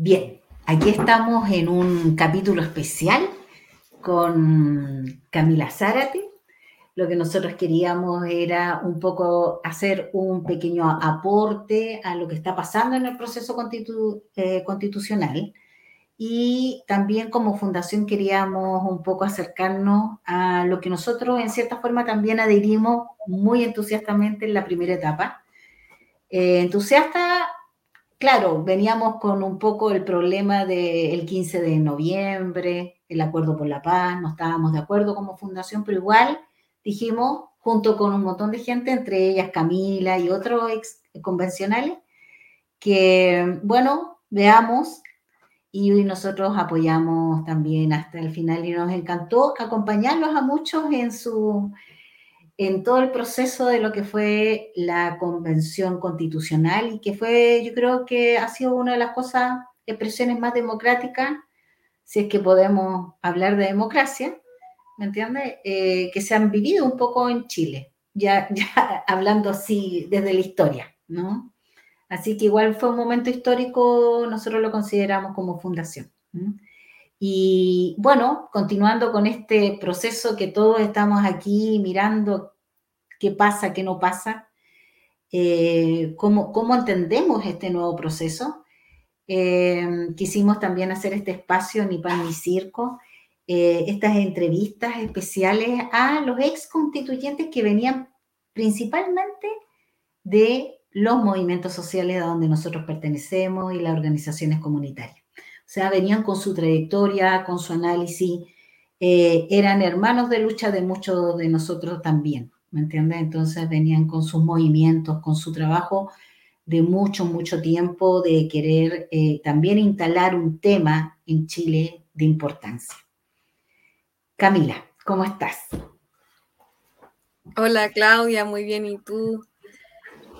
Bien, aquí estamos en un capítulo especial con Camila Zárate. Lo que nosotros queríamos era un poco hacer un pequeño aporte a lo que está pasando en el proceso eh, constitucional y también como fundación queríamos un poco acercarnos a lo que nosotros en cierta forma también adherimos muy entusiastamente en la primera etapa. Eh, entusiasta, claro, veníamos con un poco el problema del 15 de noviembre, el acuerdo por la paz, no estábamos de acuerdo como fundación, pero igual dijimos, junto con un montón de gente, entre ellas Camila y otros ex convencionales, que, bueno, veamos. Y nosotros apoyamos también hasta el final y nos encantó acompañarlos a muchos en su en todo el proceso de lo que fue la convención constitucional y que fue, yo creo que ha sido una de las cosas, expresiones más democráticas, si es que podemos hablar de democracia, ¿me entiendes? Eh, que se han vivido un poco en Chile, ya, ya hablando así desde la historia, ¿no? Así que igual fue un momento histórico, nosotros lo consideramos como fundación. Y bueno, continuando con este proceso que todos estamos aquí mirando qué pasa, qué no pasa, eh, cómo, entendemos este nuevo proceso. Eh, quisimos también hacer este espacio Ni Pan ni Circo, eh, estas entrevistas especiales a los ex constituyentes que venían principalmente de los movimientos sociales a donde nosotros pertenecemos y las organizaciones comunitarias. Sea, venían con su trayectoria, con su análisis, eh, eran hermanos de lucha de muchos de nosotros también, ¿me entiendes? Entonces venían con sus movimientos, con su trabajo de mucho, mucho tiempo, de querer eh, también instalar un tema en Chile de importancia. Camila, ¿cómo estás? Hola Claudia, muy bien, ¿y tú?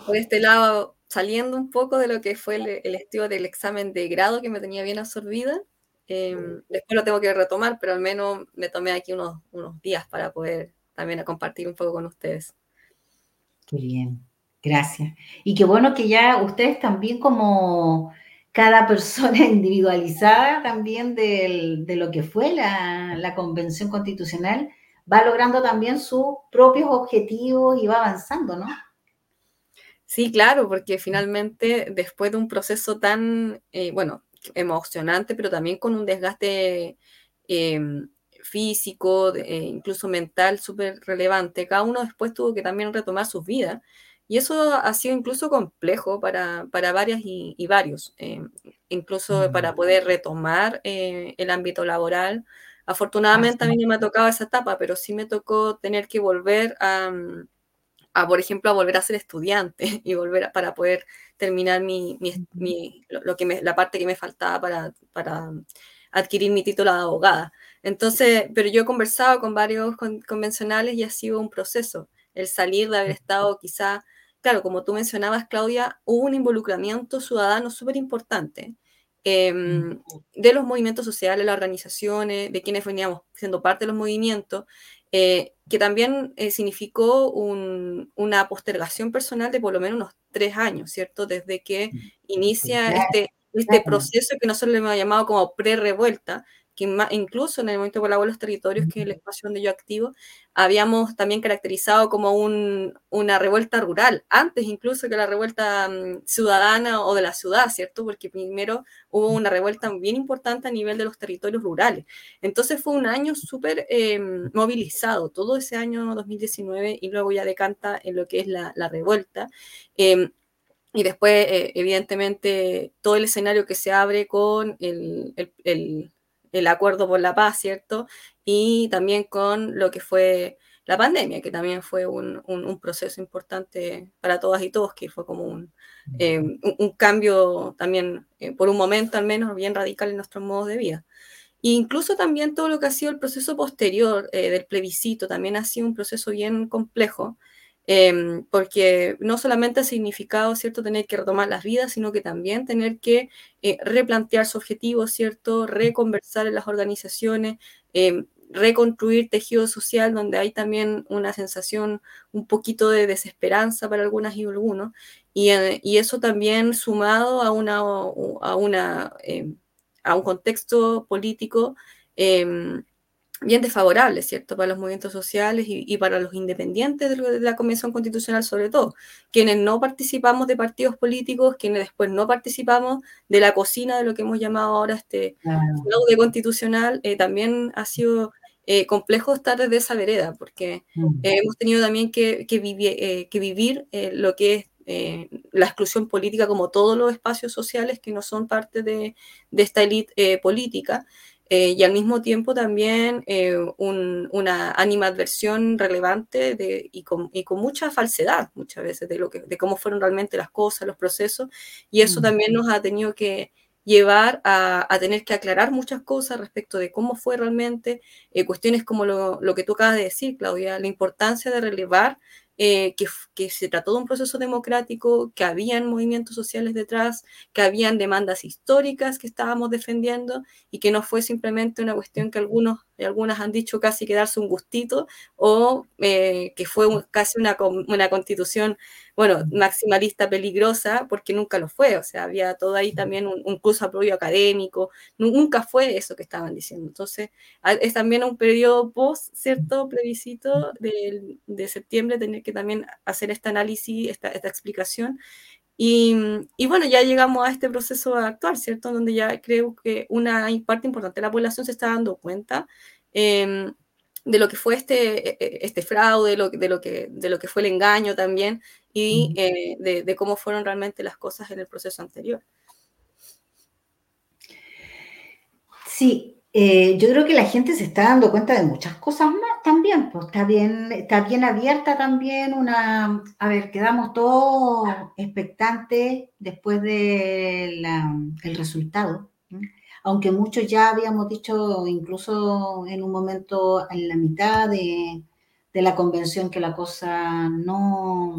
por este lado, saliendo un poco de lo que fue el, estudio del examen de grado que me tenía bien absorbida. Em, después lo tengo que retomar, pero al menos me tomé aquí unos, unos días para poder también compartir un poco con ustedes. Qué bien, gracias. Y qué bueno que ya ustedes también como cada persona individualizada también de lo que fue la, la, convención constitucional, va logrando también sus propios objetivos y va avanzando, ¿no? Sí, claro, porque finalmente después de un proceso tan, eh, bueno, emocionante, pero también con un desgaste em, físico, e incluso mental súper relevante, cada uno después tuvo que también retomar sus vidas. Y eso ha sido incluso complejo para, para varias y, varios, em, incluso para poder retomar eh, el ámbito laboral. Afortunadamente a mí no me ha tocado esa etapa, pero sí me tocó tener que volver a por ejemplo, a volver a ser estudiante y volver para poder terminar mi, lo, que me, la parte que me faltaba para, para adquirir mi título de abogada. Entonces, pero yo he conversado con varios convencionales y ha sido un proceso. El salir de haber estado quizá, claro, como tú mencionabas, Claudia, hubo un involucramiento ciudadano súper importante. Em, de los movimientos sociales, las organizaciones, de quienes veníamos siendo parte de los movimientos, eh, que también eh, significó una postergación personal de por lo menos unos tres años, ¿cierto? Desde que mm, inicia este, este proceso que nosotros le hemos llamado como pre-revuelta, que incluso en el momento de los territorios, que es el espacio donde yo activo, habíamos también caracterizado como una revuelta rural, antes incluso que la revuelta mm, ciudadana o de la ciudad, ¿cierto? Porque primero hubo una revuelta bien importante a nivel de los territorios rurales. Entonces fue un año súper em, movilizado, todo ese año 2019, y luego ya decanta en lo que es la, revuelta. Em, y después, eh, evidentemente, todo el escenario que se abre con el, el acuerdo por la paz, ¿cierto? Y también con lo que fue la pandemia, que también fue un, proceso importante para todas y todos, que fue como un, eh, cambio también, eh, por un momento al menos, bien radical en nuestro modo de vida. E incluso también todo lo que ha sido el proceso posterior eh, del plebiscito, también ha sido un proceso bien complejo, Em, porque no solamente ha significado, ¿cierto?, tener que retomar las vidas, sino que también tener que eh, replantear su objetivo, ¿cierto?, reconversar en las organizaciones, em, reconstruir tejido social, donde hay también una sensación un poquito de desesperanza para algunas y algunos, y, y eso también sumado a, una, a, una, a un contexto político em, bien desfavorable, ¿cierto?, para los movimientos sociales y, para los independientes de, la Convención Constitucional sobre todo, quienes no participamos de partidos políticos, quienes después no participamos de la cocina de lo que hemos llamado ahora este fraude constitucional, eh, también ha sido eh, complejo estar desde esa vereda, porque mm. hemos tenido también que, que, eh, que vivir lo que es la exclusión política como todos los espacios sociales que no son parte de, de esta élite política. Eh, y al mismo tiempo también eh, una animadversión relevante de, y, con, y, con, mucha falsedad muchas veces de, lo que, de cómo fueron realmente las cosas, los procesos, y eso mm. también nos ha tenido que llevar a, a, tener que aclarar muchas cosas respecto de cómo fue realmente, eh, cuestiones como lo, lo, que tú acabas de decir, Claudia, la importancia de relevar eh, que, se trató de un proceso democrático, que habían movimientos sociales detrás, que habían demandas históricas que estábamos defendiendo y que no fue simplemente una cuestión que algunos algunas han dicho casi que darse un gustito, o eh, que fue casi una, una, constitución, bueno, maximalista peligrosa, porque nunca lo fue, o sea, había todo ahí también un, un curso apoyo académico, nunca fue eso que estaban diciendo. Entonces, es también un periodo post, ¿cierto? Plebiscito de, de septiembre, tener que también hacer este análisis, esta, esta explicación, y, y, bueno, ya llegamos a este proceso actual, ¿cierto? Donde ya creo que una parte importante de la población se está dando cuenta eh, de lo que fue este, e, e, este fraude, de lo, de, lo que, de lo que fue el engaño también y eh, de, de cómo fueron realmente las cosas en el proceso anterior. Sí, eh, yo creo que la gente se está dando cuenta de muchas cosas más también, pues está bien, está bien abierta también una, a ver, quedamos todos expectantes después del resultado, aunque muchos ya habíamos dicho incluso en un momento en la mitad de, de la convención que la cosa no,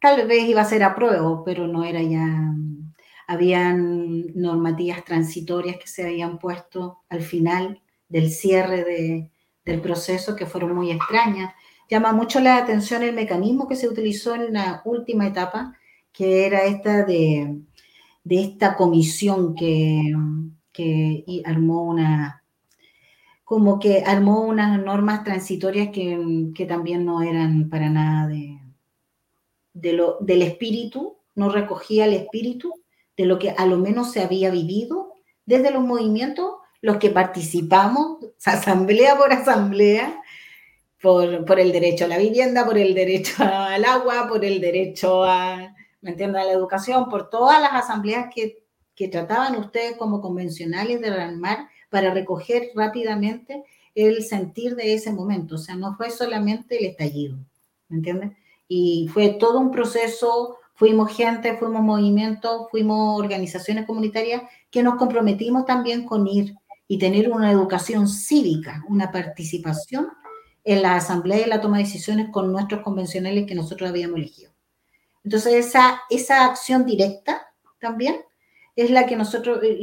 tal vez iba a ser a prueba, pero no era ya habían normativas transitorias que se habían puesto al final del cierre del proceso que fueron muy extrañas. Llama mucho la atención el mecanismo que se utilizó en la última etapa, que era esta de, esta comisión que, armó una, como que armó unas normas transitorias que, también no eran para nada de, de lo, del espíritu, no recogía el espíritu de lo que a lo menos se había vivido desde los movimientos, los que participamos, asamblea por asamblea, por, el derecho a la vivienda, por el derecho al agua, por el derecho a, ¿me entiendes?, a la educación, por todas las asambleas que, que trataban ustedes como convencionales de armar para recoger rápidamente el sentir de ese momento. O sea, no fue solamente el estallido, ¿me entiendes? Y fue todo un proceso fuimos gente, fuimos movimientos, fuimos organizaciones comunitarias que nos comprometimos también con ir y tener una educación cívica, una participación en la asamblea y la toma de decisiones con nuestros convencionales que nosotros habíamos elegido. Entonces, esa, esa acción directa también es la que nosotros, eh,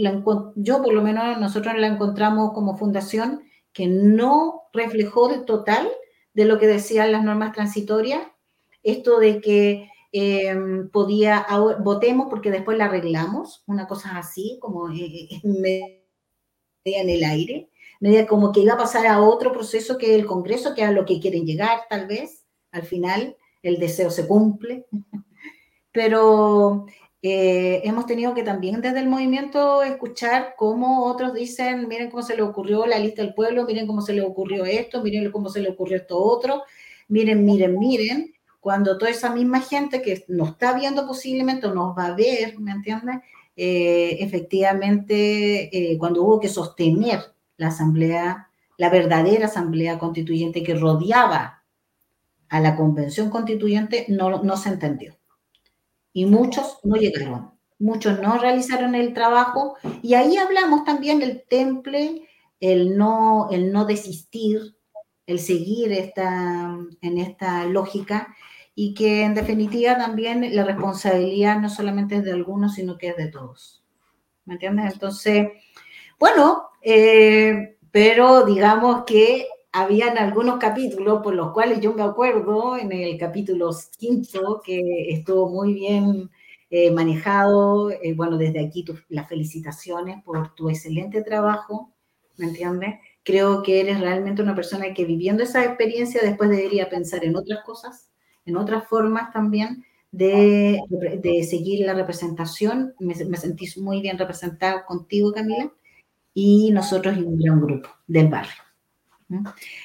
yo por lo menos nosotros la encontramos como fundación que no reflejó el total de lo que decían las normas transitorias, esto de que Em, podía, votemos porque después la arreglamos, una cosa así, como eh, eh, en el aire, media como que iba a pasar a otro proceso que el Congreso, que a lo que quieren llegar tal vez, al final el deseo se cumple, pero eh, hemos tenido que también desde el movimiento escuchar cómo otros dicen, miren cómo se le ocurrió la lista del pueblo, miren cómo se le ocurrió esto, miren cómo se le ocurrió esto otro, miren, miren, miren, cuando toda esa misma gente que nos está viendo posiblemente o nos va a ver, ¿me entiendes? Eh, efectivamente, eh, cuando hubo que sostener la asamblea, la verdadera asamblea constituyente que rodeaba a la convención constituyente, no, no se entendió. Y muchos no llegaron, muchos no realizaron el trabajo, y ahí hablamos también del temple, el no, el no desistir, el seguir esta, en esta lógica y que en definitiva también la responsabilidad no solamente es de algunos, sino que es de todos. ¿Me entiendes? Entonces, bueno, eh, pero digamos que habían algunos capítulos por los cuales yo me acuerdo, en el capítulo quinto, que estuvo muy bien eh, manejado. Eh, bueno, desde aquí las felicitaciones por tu excelente trabajo, ¿me entiendes? Creo que eres realmente una persona que viviendo esa experiencia después debería pensar en otras cosas, en otras formas también de, de seguir la representación. Me, me sentí muy bien representada contigo, Camila, y nosotros y un grupo del barrio.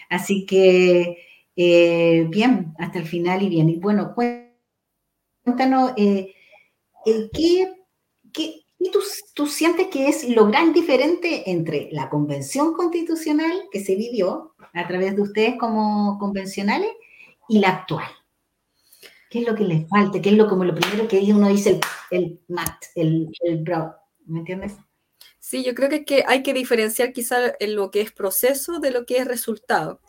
Así que, eh, bien, hasta el final y bien. Y bueno, cuéntanos, eh, ¿qué, qué tú, tú, sientes que es lo gran diferente entre la convención constitucional que se vivió a través de ustedes como convencionales y la actual? ¿Qué es lo que les falta? ¿Qué es lo como lo primero que uno dice el, el mat, el, el brow? ¿Me entiendes? Sí, yo creo que, que hay que diferenciar quizá en lo que es proceso de lo que es resultado.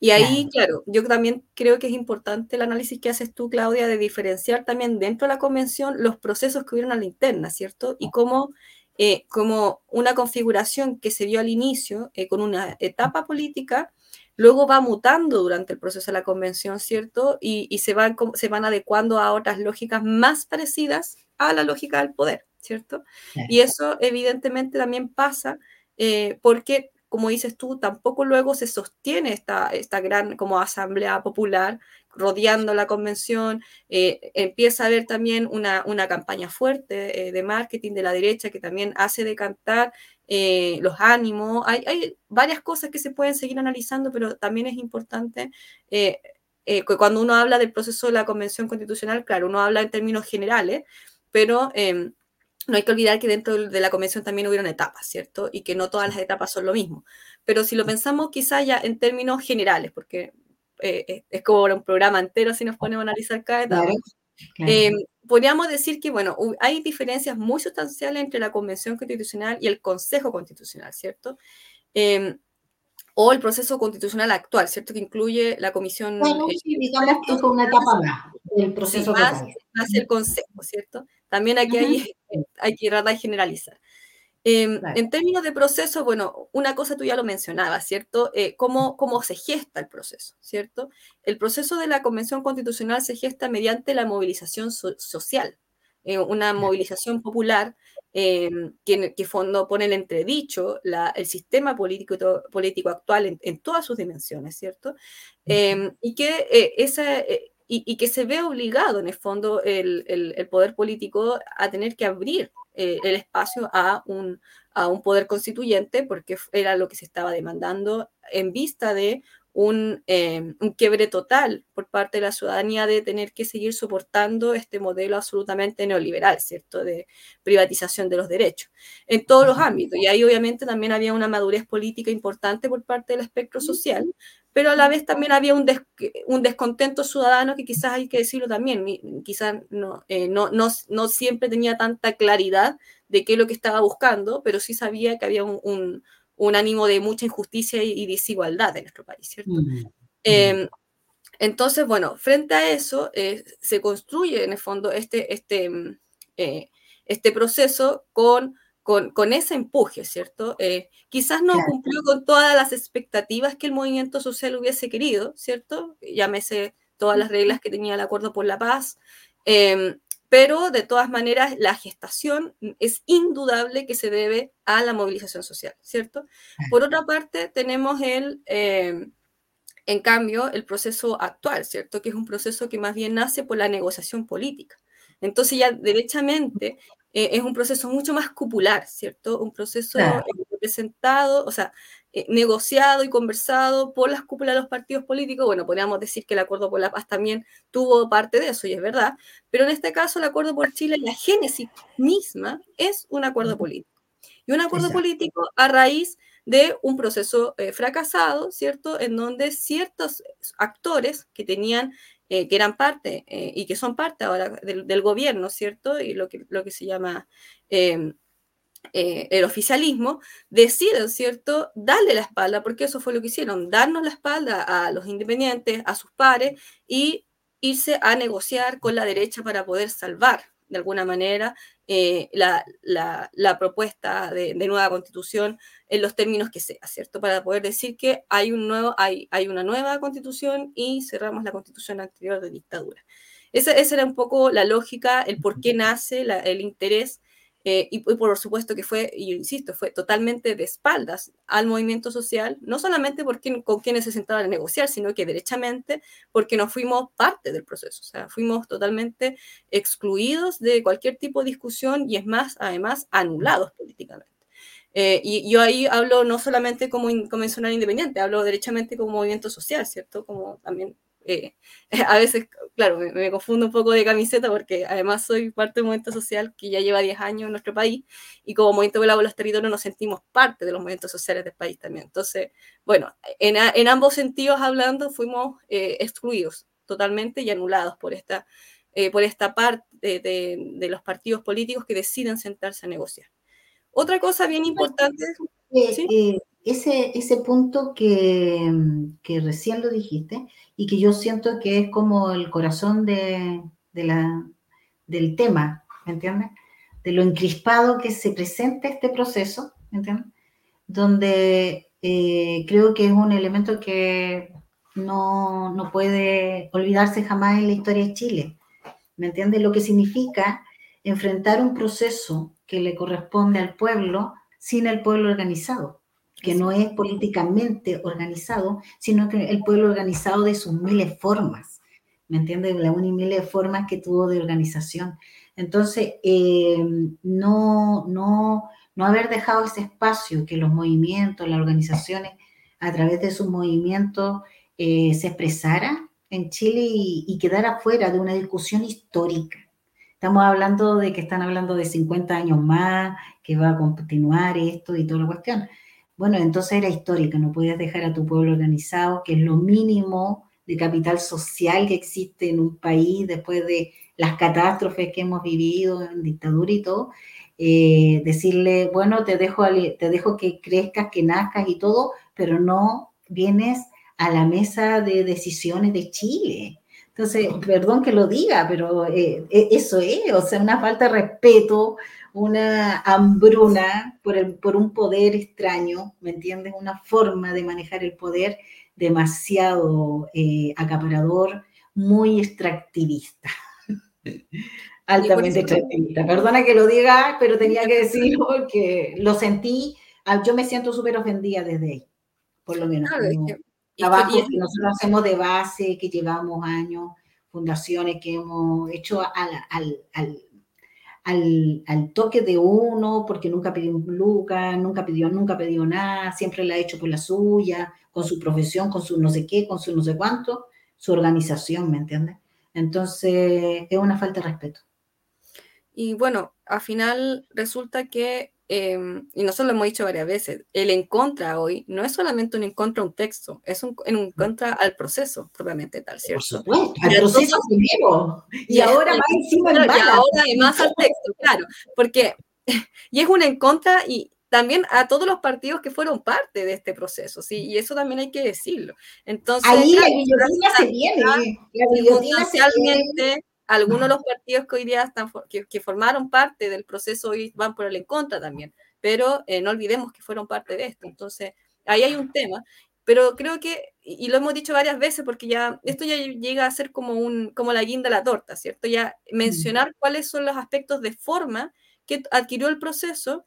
Y ahí, claro. yo también creo que es importante el análisis que haces tú, Claudia, de diferenciar también dentro de la convención los procesos que hubieron a la interna, ¿cierto? Y cómo eh, como una configuración que se vio al inicio eh, con una etapa política, luego va mutando durante el proceso de la convención, ¿cierto? Y, y se, van, se van adecuando a otras lógicas más parecidas a la lógica del poder. ¿cierto? Y eso evidentemente también pasa eh, porque, como dices tú, tampoco luego se sostiene esta, esta gran como asamblea popular rodeando la convención, eh, empieza a haber también una, una campaña fuerte eh, de marketing de la derecha que también hace decantar los ánimos. Hay, hay, varias cosas que se pueden seguir analizando, pero también es importante cuando uno habla del proceso de la convención constitucional, claro, uno habla en términos generales, pero em, no hay que olvidar que dentro de la convención también hubieron etapas, ¿cierto? Y que no todas las etapas son lo mismo. Pero si lo pensamos quizá ya en términos generales, porque eh, eh, es como un programa entero si nos ponemos a analizar cada etapa, em, podríamos decir que, bueno, hay diferencias muy sustanciales entre la Convención Constitucional y el Consejo Constitucional, ¿cierto? Em, o el proceso constitucional actual, ¿cierto? Que incluye la comisión... Bueno, eh, sí, digamos que es una etapa más del proceso más, más, el consejo, ¿cierto? También aquí hay, hay que tratar de generalizar. Em, en términos de proceso, bueno, una cosa tú ya lo mencionabas, ¿cierto? Eh, cómo, cómo, se gesta el proceso, ¿cierto? El proceso de la Convención Constitucional se gesta mediante la movilización social, eh, una movilización popular em, que, que fondo pone en entredicho la, el sistema político, político actual en, todas sus dimensiones, ¿cierto? Em, y que eh, esa, y, que se ve obligado, en el fondo, el, el, poder político a tener que abrir eh, el espacio a un, a un poder constituyente, porque era lo que se estaba demandando en vista de un, eh, un, quiebre total por parte de la ciudadanía de tener que seguir soportando este modelo absolutamente neoliberal, ¿cierto?, de privatización de los derechos en todos los ámbitos. Y ahí obviamente también había una madurez política importante por parte del espectro social, pero a la vez también había un, un descontento ciudadano que quizás hay que decirlo también, quizás no, eh, no, no, no, siempre tenía tanta claridad de qué es lo que estaba buscando, pero sí sabía que había un, un, ánimo de mucha injusticia y, desigualdad en nuestro país, ¿cierto? Mm, em, entonces, bueno, frente a eso eh, se construye en el fondo este, este, mm, eh, este proceso con con, ese empuje, ¿cierto? Eh, quizás no cumplió con todas las expectativas que el movimiento social hubiese querido, ¿cierto? Llámese todas las reglas que tenía el Acuerdo por la Paz, em, pero de todas maneras la gestación es indudable que se debe a la movilización social, ¿cierto? Por otra parte, tenemos el... Em, en cambio, el proceso actual, ¿cierto? Que es un proceso que más bien nace por la negociación política. Entonces ya derechamente eh, es un proceso mucho más cupular, ¿cierto? Un proceso eh, representado, o sea, eh, negociado y conversado por las cúpulas de los partidos políticos. Bueno, podríamos decir que el Acuerdo por la Paz también tuvo parte de eso, y es verdad, pero en este caso el Acuerdo por Chile, la génesis misma es un acuerdo político. Y un acuerdo político a raíz de un proceso fracasado, ¿cierto? En donde ciertos actores que tenían eh, que eran parte eh, y que son parte ahora del, gobierno, ¿cierto? Y lo que, lo que se llama em, eh, el oficialismo, deciden, ¿cierto?, darle la espalda, porque eso fue lo que hicieron, darnos la espalda a los independientes, a sus pares, y irse a negociar con la derecha para poder salvar de alguna manera, eh, la, propuesta de, nueva constitución en los términos que sea, ¿cierto? Para poder decir que hay, un nuevo, hay, hay una nueva constitución y cerramos la constitución anterior de dictadura. Esa, esa era un poco la lógica, el por qué nace el interés eh, y, por supuesto que fue, y insisto, fue totalmente de espaldas al movimiento social, no solamente porque, con quienes se sentaban a negociar, sino que derechamente porque no fuimos parte del proceso, o sea, fuimos totalmente excluidos de cualquier tipo de discusión y es más, además, anulados políticamente. Eh, y yo ahí hablo no solamente como convencional independiente, hablo derechamente como movimiento social, ¿cierto? Como también eh, a veces, claro, me, confundo un poco de camiseta porque además soy parte del movimiento social que ya lleva 10 años en nuestro país y como movimiento de los territorios nos sentimos parte de los movimientos sociales del país también. Entonces, bueno, en, en ambos sentidos hablando fuimos eh, excluidos totalmente y anulados por esta, eh, por esta parte de, de, los partidos políticos que deciden sentarse a negociar. Otra cosa bien importante... ¿sí? Ese, ese punto que, que, recién lo dijiste y que yo siento que es como el corazón de, de la, del tema, ¿me entiendes? De lo encrispado que se presenta este proceso, ¿me entiendes? Donde eh, creo que es un elemento que no, no puede olvidarse jamás en la historia de Chile, ¿me entiendes? Lo que significa enfrentar un proceso que le corresponde al pueblo sin el pueblo organizado que no es políticamente organizado, sino que el pueblo organizado de sus miles formas, ¿me entiendes? La una y miles formas que tuvo de organización. Entonces, eh, no, no, no haber dejado ese espacio que los movimientos, las organizaciones, a través de sus movimientos, eh, se expresara en Chile y, y quedara fuera de una discusión histórica. Estamos hablando de que están hablando de 50 años más, que va a continuar esto y toda la cuestión. Bueno, entonces era histórica, no podías dejar a tu pueblo organizado, que es lo mínimo de capital social que existe en un país después de las catástrofes que hemos vivido en dictadura y todo, eh, decirle, bueno, te dejo, te dejo que crezcas, que nazcas y todo, pero no vienes a la mesa de decisiones de Chile. Entonces, perdón que lo diga, pero eh, e, eso es, o sea, una falta de respeto una hambruna por, el, por un poder extraño, ¿me entiendes? Una forma de manejar el poder demasiado eh, acaparador, muy extractivista. Altamente extractivista. Perdona que lo diga, pero tenía que decirlo porque lo sentí. Ah, yo me siento súper ofendida desde ahí, por lo menos. trabajo que nosotros hacemos de base, que llevamos años, fundaciones que hemos hecho al, al al, toque de uno, porque nunca pidió un lucas, nunca pidió, nunca pidió nada, siempre la ha hecho por la suya, con su profesión, con su no sé qué, con su no sé cuánto, su organización, ¿me entiendes? Entonces, es una falta de respeto. Y bueno, al final resulta que Em, y nosotros lo hemos dicho varias veces, el en contra hoy no es solamente un en contra a un texto, es un en contra al proceso propiamente tal, ¿cierto? Por supuesto, al proceso primero. Y, ahora más encima Y ahora además al texto, claro, porque, y es un en contra y también a todos los partidos que fueron parte de este proceso, ¿sí? Y eso también hay que decirlo. Entonces, ahí la guillotina se viene, la guillotina se viene algunos de los partidos que hoy día están, que, formaron parte del proceso hoy van por el en contra también, pero eh, no olvidemos que fueron parte de esto. Entonces, ahí hay un tema, pero creo que, y lo hemos dicho varias veces, porque ya esto ya llega a ser como, un, como la guinda a la torta, ¿cierto? Ya mencionar cuáles son los aspectos de forma que adquirió el proceso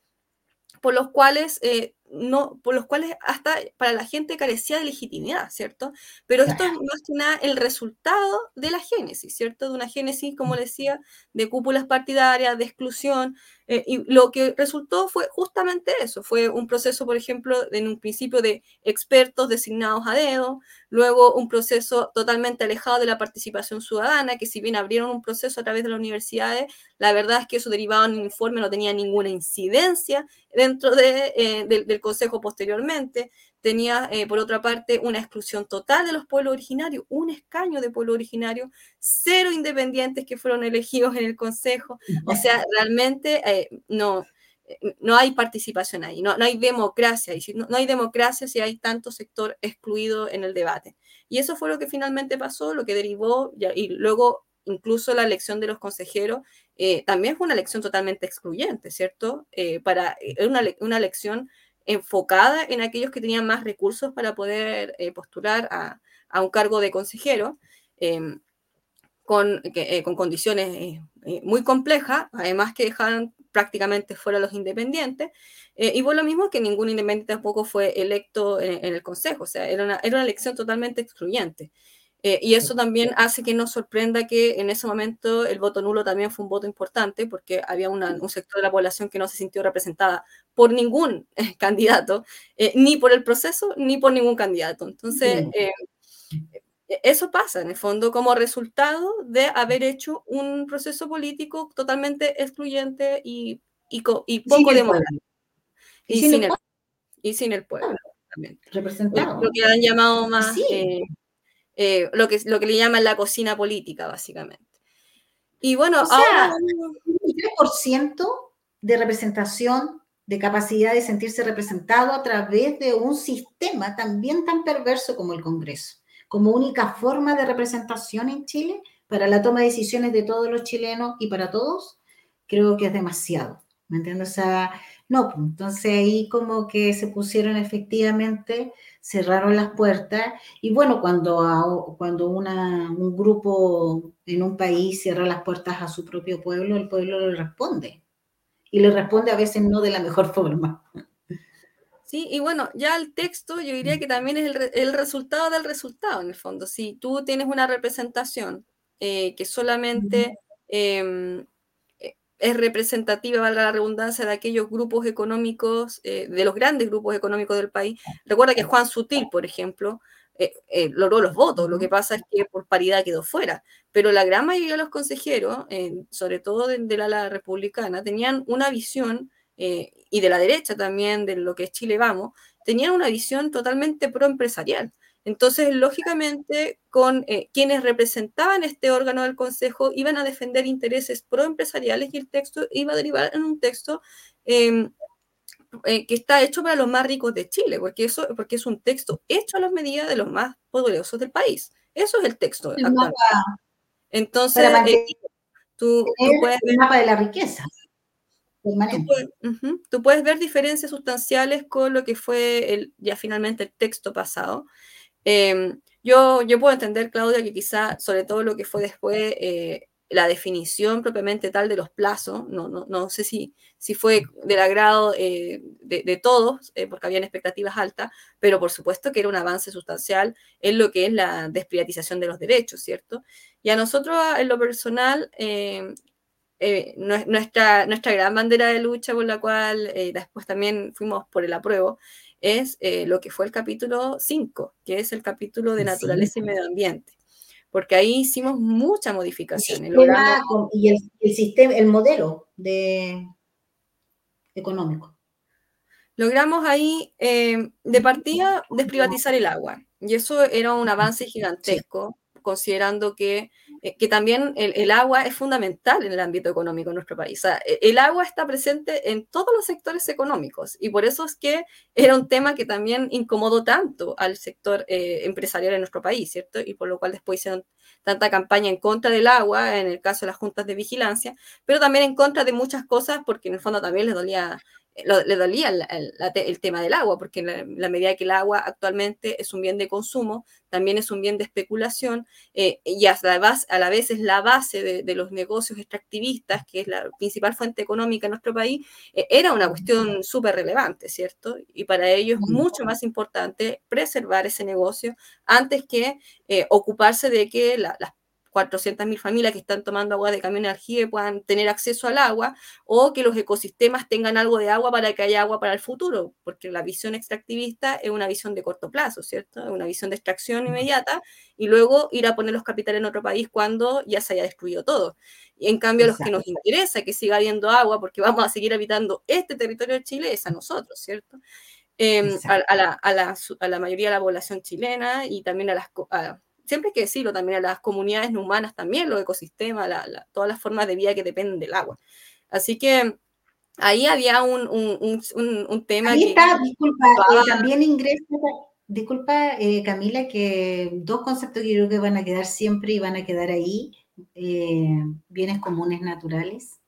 por los cuales eh, no, por los cuales hasta para la gente carecía de legitimidad, ¿cierto? Pero esto es más que nada el resultado de la génesis, ¿cierto? De una génesis, como mm. decía, de cúpulas partidarias, de exclusión, eh, y lo que resultó fue justamente eso, fue un proceso, por ejemplo, en un principio de expertos designados a dedo, luego un proceso totalmente alejado de la participación ciudadana, que si bien abrieron un proceso a través de las universidades, la verdad es que eso derivado en un informe, no tenía ninguna incidencia dentro de, eh, del Consejo posteriormente, tenía, eh, por otra parte, una exclusión total de los pueblos originarios, un escaño de pueblo originario, cero independientes que fueron elegidos en el Consejo. O sea, realmente eh, no, eh, no hay participación ahí, no, no hay democracia. Y si no, no, hay democracia si hay tanto sector excluido en el debate. Y eso fue lo que finalmente pasó, lo que derivó, y luego incluso la elección de los consejeros eh, también fue una elección totalmente excluyente, ¿cierto? para, una, una elección enfocada en aquellos que tenían más recursos para poder postular a, un cargo de consejero. Em, con, con, condiciones muy complejas, además que dejaron prácticamente fuera los independientes, eh, y por lo mismo que ningún independiente tampoco fue electo en, el Consejo, o sea, era era una elección totalmente excluyente. Eh, y eso también hace que nos sorprenda que en ese momento el voto nulo también fue un voto importante, porque había un sector de la población que no se sintió representada por ningún eh, candidato, ni por el proceso, ni por ningún candidato. Entonces, e-, eso pasa, en el fondo, como resultado de haber hecho un proceso político totalmente excluyente y, y, poco democrático. Y, sin el, y sin el pueblo también. Representado. Lo que han llamado más, eh, eh, lo, que, lo que le llaman la cocina política, básicamente. Y bueno, ahora... Un 3% de representación, de capacidad de sentirse representado a través de un sistema también tan perverso como el Congreso como única forma de representación en Chile para la toma de decisiones de todos los chilenos y para todos, creo que es demasiado. ¿Me entiendes? O sea, no, pues, entonces ahí como que se pusieron efectivamente, cerraron las puertas y bueno, cuando, cuando una, un grupo en un país cierra las puertas a su propio pueblo, el pueblo le responde y le responde a veces no de la mejor forma. Sí, y bueno, ya el texto yo diría que también es el, resultado del resultado, en el fondo. Si tú tienes una representación eh, que solamente eh, es representativa, valga la redundancia, de aquellos grupos económicos, eh, de los grandes grupos económicos del país. Recuerda que Juan Sutil, por ejemplo, logró los votos, lo que pasa es que por paridad quedó fuera, pero la gran mayoría de los consejeros, sobre todo de, de la ala republicana, tenían una visión eh, y de la derecha también, de lo que es Chile Vamos, tenían una visión totalmente proempresarial. Entonces, lógicamente, con eh, quienes representaban este órgano del Consejo iban a defender intereses proempresariales y el texto iba a derivar en un texto em, eh, que está hecho para los más ricos de Chile, porque, eso, porque es un texto hecho a las medidas de los más poderosos del país. Eso es el texto. Entonces, tú, puedes el mapa de la riqueza. Tú puedes, ver diferencias sustanciales con lo que fue el, ya finalmente el texto pasado. Em, yo, puedo entender, Claudia, que quizá, sobre todo lo que fue después, eh, la definición propiamente tal de los plazos, no, sé si, fue del agrado eh, de, todos, eh, porque habían expectativas altas, pero por supuesto que era un avance sustancial en lo que es la desprivatización de los derechos, ¿cierto? Y a nosotros, en lo personal, eh, nuestra, gran bandera de lucha por la cual después también fuimos por el apruebo, es eh, lo que fue el capítulo 5, que es el capítulo de naturaleza y medio ambiente, porque ahí hicimos muchas modificaciones. Y el, el, sistema, el modelo de económico. Logramos ahí, de partida, desprivatizar el agua, y eso era un avance gigantesco, considerando que eh, que también el, agua es fundamental en el ámbito económico en nuestro país. E, el agua está presente en todos los sectores económicos y por eso es que era un tema que también incomodó tanto al sector eh, empresarial en nuestro país, ¿cierto? Y por lo cual después hicieron tanta campaña en contra del agua, en el caso de las juntas de vigilancia, pero también en contra de muchas cosas porque en el fondo también les dolía le dolía el, tema del agua, porque en la, medida que el agua actualmente es un bien de consumo, también es un bien de especulación eh, y a la, base, a la, vez es la base de, los negocios extractivistas, que es la principal fuente económica en nuestro país, eh, era una cuestión súper relevante, ¿cierto? Y para ellos es mucho más importante preservar ese negocio antes que eh, ocuparse de que las 400.000 familias que están tomando agua de camión de aljibe puedan tener acceso al agua o que los ecosistemas tengan algo de agua para que haya agua para el futuro, porque la visión extractivista es una visión de corto plazo, ¿cierto? Es una visión de extracción inmediata y luego ir a poner los capitales en otro país cuando ya se haya destruido todo. Y en cambio, a los que nos interesa que siga habiendo agua, porque vamos a seguir habitando este territorio de Chile, es a nosotros, ¿cierto? Em, a, la, a, la, a, la, mayoría de la población chilena y también a las, siempre hay que decirlo también a las comunidades no humanas, también los ecosistemas, todas las formas de vida que dependen del agua. Así que ahí había un, un, un, tema. Ahí está, disculpa, eh, también ingresa, disculpa eh, Camila, que dos conceptos que creo que van a quedar siempre y van a quedar ahí, eh, bienes comunes naturales.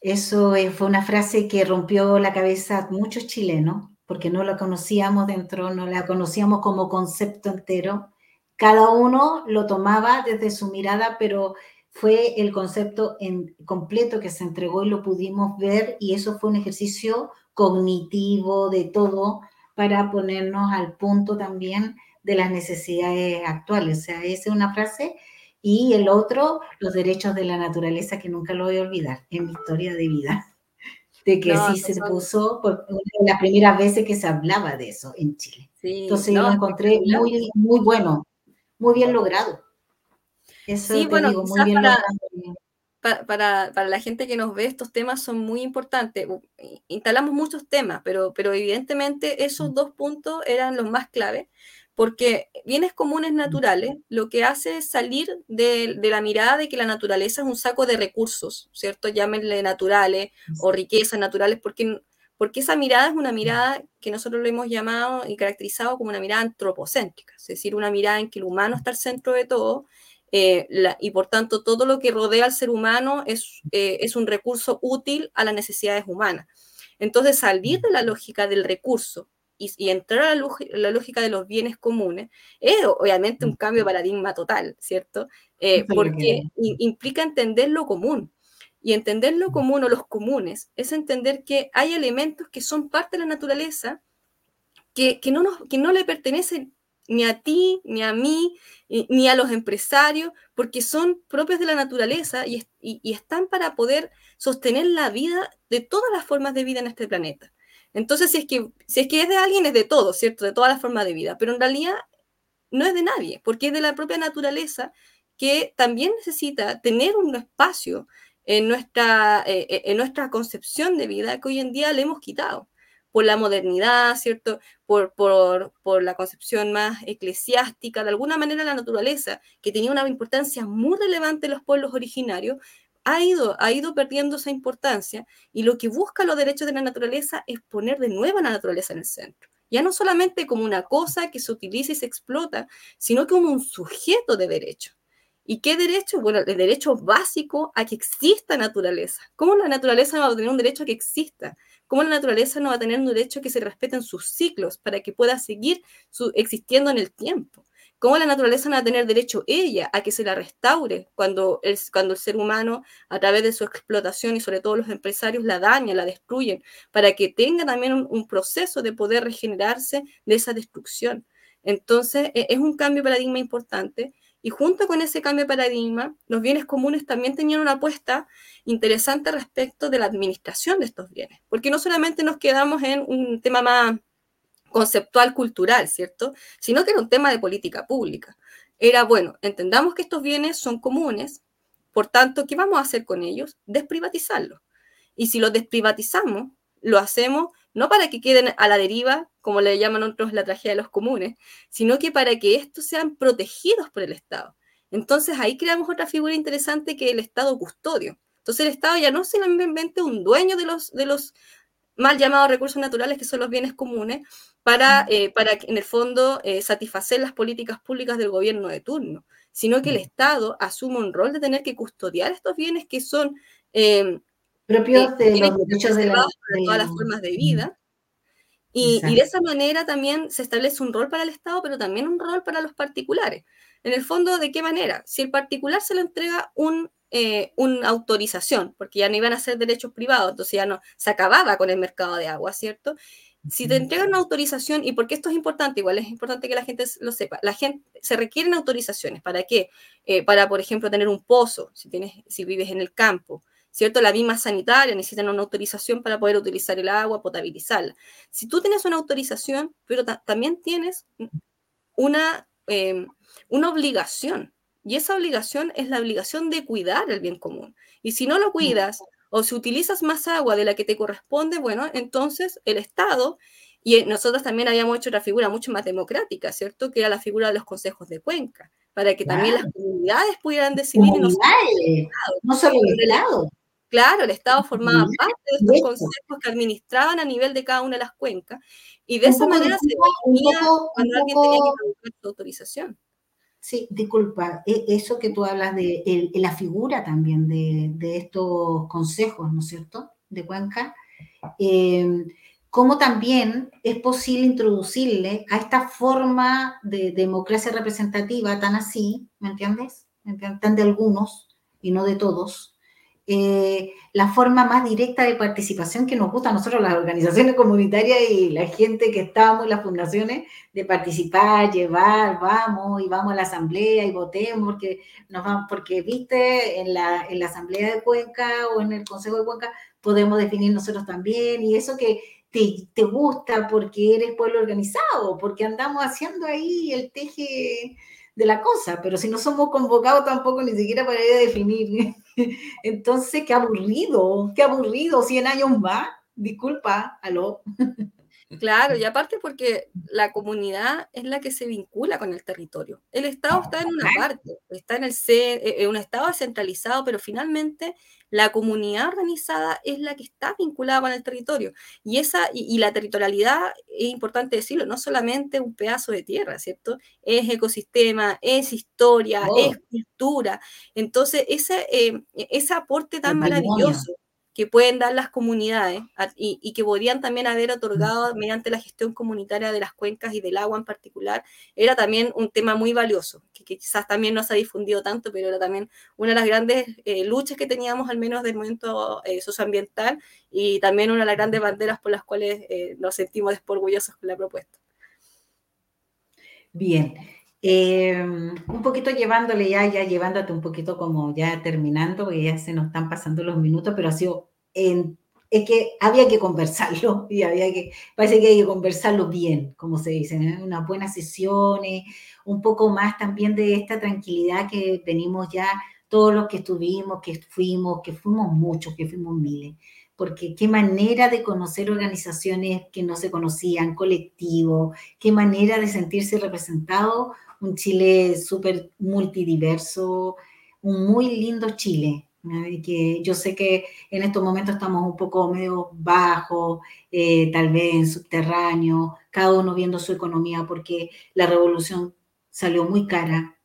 Eso fue una frase que rompió la cabeza a muchos chilenos, porque no la conocíamos dentro, no la conocíamos como concepto entero. Cada uno lo tomaba desde su mirada, pero fue el concepto en, completo que se entregó y lo pudimos ver y eso fue un ejercicio cognitivo de todo para ponernos al punto también de las necesidades actuales. O sea, esa es una frase. Y el otro, los derechos de la naturaleza, que nunca lo voy a olvidar en mi historia de vida. De que sí se puso por las primeras veces que se hablaba de eso en Chile. Entonces yo lo encontré muy, muy bueno, muy bien logrado. Eso sí, bueno, digo, muy bien para, para, para, la gente que nos ve, estos temas son muy importantes. Instalamos muchos temas, pero, pero evidentemente esos mm. dos puntos eran los más claves, porque bienes comunes naturales lo que hace es salir de, de, la mirada de que la naturaleza es un saco de recursos, ¿cierto? Llámenle naturales o riquezas naturales, porque, porque esa mirada es una mirada que nosotros lo hemos llamado y caracterizado como una mirada antropocéntrica, es decir, una mirada en que el humano está al centro de todo eh, y por tanto todo lo que rodea al ser humano es, eh, es un recurso útil a las necesidades humanas. Entonces, salir de la lógica del recurso y, entrar a la, lógica de los bienes comunes es obviamente un cambio de paradigma total, ¿cierto? Eh, porque implica entender lo común. Y entender lo común o los comunes es entender que hay elementos que son parte de la naturaleza que, que, no, nos, que no le pertenecen ni a ti, ni a mí, ni a los empresarios, porque son propios de la naturaleza y, están para poder sostener la vida de todas las formas de vida en este planeta. Entonces, si es, que, si es que es de alguien, es de todo, ¿cierto? De todas las formas de vida, pero en realidad no es de nadie, porque es de la propia naturaleza que también necesita tener un espacio en nuestra, eh, eh, en nuestra concepción de vida que hoy en día le hemos quitado por la modernidad, ¿cierto? Por, por, la concepción más eclesiástica, de alguna manera la naturaleza, que tenía una importancia muy relevante en los pueblos originarios, ha ido, ha ido perdiendo esa importancia y lo que busca los derechos de la naturaleza es poner de nuevo a la naturaleza en el centro. Ya no solamente como una cosa que se utiliza y se explota, sino como un sujeto de derecho. ¿Y qué derecho? Bueno, el derecho básico a que exista naturaleza. ¿Cómo la naturaleza va a tener un derecho a que exista? ¿Cómo la naturaleza no va a tener un derecho a que se respeten sus ciclos para que pueda seguir existiendo en el tiempo? ¿Cómo la naturaleza no va a tener derecho ella a que se la restaure cuando el, cuando el ser humano, a través de su explotación y sobre todo los empresarios, la dañan, la destruyen, para que tenga también un, proceso de poder regenerarse de esa destrucción? Entonces, e, es un cambio de paradigma importante y junto con ese cambio de paradigma, los bienes comunes también tenían una apuesta interesante respecto de la administración de estos bienes, porque no solamente nos quedamos en un tema más conceptual, cultural, ¿cierto? Sino que era un tema de política pública. Era, bueno, entendamos que estos bienes son comunes, por tanto, ¿qué vamos a hacer con ellos? Desprivatizarlos. Y si los desprivatizamos, lo hacemos no para que queden a la deriva, como le llaman otros la tragedia de los comunes, sino que para que estos sean protegidos por el Estado. Entonces ahí creamos otra figura interesante que es el Estado custodio. Entonces el Estado ya no es un dueño de los, de los mal llamados recursos naturales, que son los bienes comunes, para, eh, para en el fondo eh, satisfacer las políticas públicas del gobierno de turno, sino que el Estado asume un rol de tener que custodiar estos bienes que son eh, propios de los derechos de, todas las formas de vida. Y, y, de esa manera también se establece un rol para el Estado, pero también un rol para los particulares. En el fondo, ¿de qué manera? Si el particular se le entrega un, eh, una autorización, porque ya no iban a ser derechos privados, entonces ya no se acababa con el mercado de agua, ¿cierto? Si te entregan una autorización, y porque esto es importante, igual es importante que la gente lo sepa, la gente se requieren autorizaciones, ¿para qué? Eh, para, por ejemplo, tener un pozo, si, tienes, si vives en el campo, ¿cierto? La misma sanitaria necesitan una autorización para poder utilizar el agua, potabilizarla. Si tú tienes una autorización, pero también tienes una, em, una obligación, y esa obligación es la obligación de cuidar el bien común. Y si no lo cuidas o si utilizas más agua de la que te corresponde, bueno, entonces el Estado, y nosotros también habíamos hecho otra figura mucho más democrática, ¿cierto? Que era la figura de los consejos de cuenca, para que también las comunidades pudieran decidir. No, no solo el Estado. Claro, el Estado formaba parte de estos consejos que administraban a nivel de cada una de las cuencas y de esa manera se definía cuando alguien tenía que su autorización. Sí, disculpa, e, eso que tú hablas de la figura también de, estos consejos, ¿no es cierto?, de Cuenca, eh, cómo también es posible introducirle a esta forma de democracia representativa tan así. ¿Me entiendes? Tan de algunos y no de todos, eh, la forma más directa de participación que nos gusta a nosotros, las organizaciones comunitarias y la gente que estamos las fundaciones, de participar, llevar, vamos y vamos a la asamblea y votemos, porque, nos vamos, porque viste, en la, en la asamblea de Cuenca o en el Consejo de Cuenca podemos definir nosotros también, y eso que te, te gusta porque eres pueblo organizado, porque andamos haciendo ahí el teje de la cosa, pero si no somos convocados tampoco ni siquiera para ir a definir. Entonces, qué aburrido, qué aburrido, 100 años más, disculpa, aló. Claro, y aparte porque la comunidad es la que se vincula con el territorio. El Estado está en una parte, está en el C, eh, eh, un Estado centralizado, pero finalmente la comunidad organizada es la que está vinculada con el territorio. Y, esa, y, la territorialidad, es importante decirlo, no solamente un pedazo de tierra, ¿cierto? Es ecosistema, es historia, es cultura. Entonces, ese, eh, ese aporte tan maravilloso que pueden dar las comunidades y, que podrían también haber otorgado mediante la gestión comunitaria de las cuencas y del agua en particular, era también un tema muy valioso, que, quizás también no se ha difundido tanto, pero era también una de las grandes eh, luchas que teníamos, al menos del momento eh, socioambiental, y también una de las grandes banderas por las cuales eh, nos sentimos orgullosos con la propuesta. Bien, un poquito llevándole ya, ya llevándote un poquito como ya terminando, porque ya se nos están pasando los minutos, pero ha sido, en, es que había que conversarlo y había que, parece que hay que conversarlo bien, como se dice, ¿eh? unas buenas sesiones, un poco más también de esta tranquilidad que venimos ya todos los que estuvimos, que fuimos, que fuimos muchos, que fuimos miles porque qué manera de conocer organizaciones que no se conocían, colectivos, qué manera de sentirse representado un Chile súper multidiverso, un muy lindo Chile. Que yo sé que en estos momentos estamos un poco medio bajos, eh, tal vez en subterráneo, cada uno viendo su economía, porque la revolución salió muy cara